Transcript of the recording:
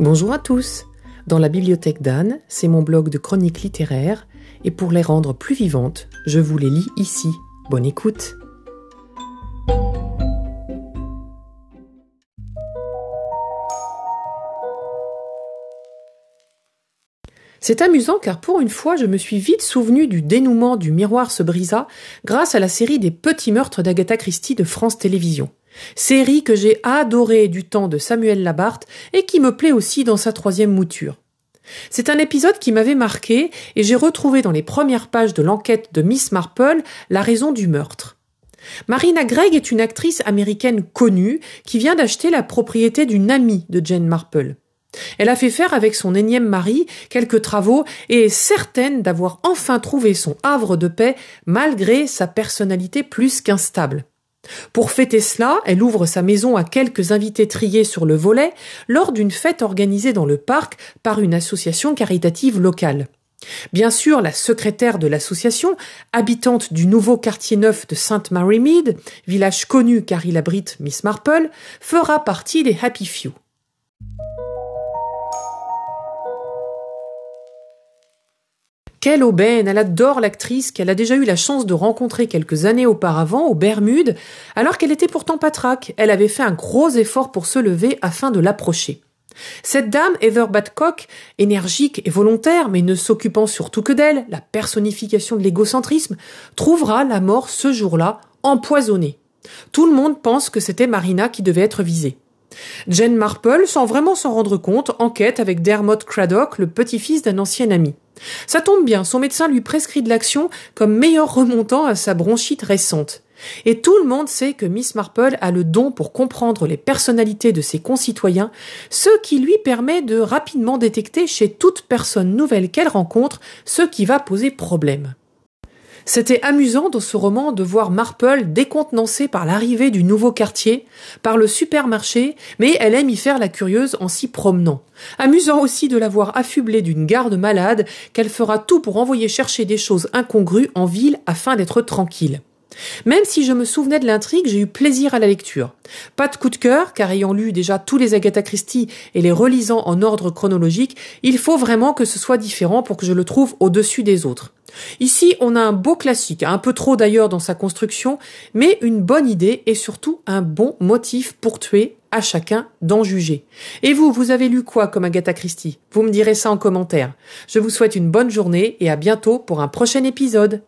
Bonjour à tous. Dans la bibliothèque d'Anne, c'est mon blog de chroniques littéraires, et pour les rendre plus vivantes, je vous les lis ici. Bonne écoute. C'est amusant car pour une fois je me suis vite souvenu du dénouement du miroir se brisa grâce à la série des petits meurtres d'Agatha Christie de France Télévisions. Série que j'ai adorée du temps de Samuel Labarthe et qui me plaît aussi dans sa troisième mouture. C'est un épisode qui m'avait marqué et j'ai retrouvé dans les premières pages de l'enquête de Miss Marple la raison du meurtre. Marina Gregg est une actrice américaine connue qui vient d'acheter la propriété d'une amie de Jane Marple. Elle a fait faire avec son énième mari quelques travaux et est certaine d'avoir enfin trouvé son havre de paix malgré sa personnalité plus qu'instable. Pour fêter cela, elle ouvre sa maison à quelques invités triés sur le volet lors d'une fête organisée dans le parc par une association caritative locale. Bien sûr, la secrétaire de l'association, habitante du nouveau quartier neuf de Sainte Mary Mead, village connu car il abrite Miss Marple, fera partie des Happy Few. Quelle aubaine Elle adore l'actrice qu'elle a déjà eu la chance de rencontrer quelques années auparavant aux Bermudes, alors qu'elle était pourtant patraque. Elle avait fait un gros effort pour se lever afin de l'approcher. Cette dame, Heather Badcock, énergique et volontaire, mais ne s'occupant surtout que d'elle, la personnification de l'égocentrisme, trouvera la mort ce jour-là empoisonnée. Tout le monde pense que c'était Marina qui devait être visée. Jane Marple, sans vraiment s'en rendre compte, enquête avec Dermot Craddock, le petit-fils d'un ancien ami. Ça tombe bien, son médecin lui prescrit de l'action comme meilleur remontant à sa bronchite récente. Et tout le monde sait que Miss Marple a le don pour comprendre les personnalités de ses concitoyens, ce qui lui permet de rapidement détecter chez toute personne nouvelle qu'elle rencontre ce qui va poser problème. C'était amusant dans ce roman de voir Marple décontenancée par l'arrivée du nouveau quartier, par le supermarché, mais elle aime y faire la curieuse en s'y promenant. Amusant aussi de la voir affublée d'une garde malade qu'elle fera tout pour envoyer chercher des choses incongrues en ville afin d'être tranquille. Même si je me souvenais de l'intrigue, j'ai eu plaisir à la lecture. Pas de coup de cœur, car ayant lu déjà tous les Agatha Christie et les relisant en ordre chronologique, il faut vraiment que ce soit différent pour que je le trouve au-dessus des autres. Ici, on a un beau classique, un peu trop d'ailleurs dans sa construction, mais une bonne idée et surtout un bon motif pour tuer à chacun d'en juger. Et vous, vous avez lu quoi comme Agatha Christie? Vous me direz ça en commentaire. Je vous souhaite une bonne journée et à bientôt pour un prochain épisode.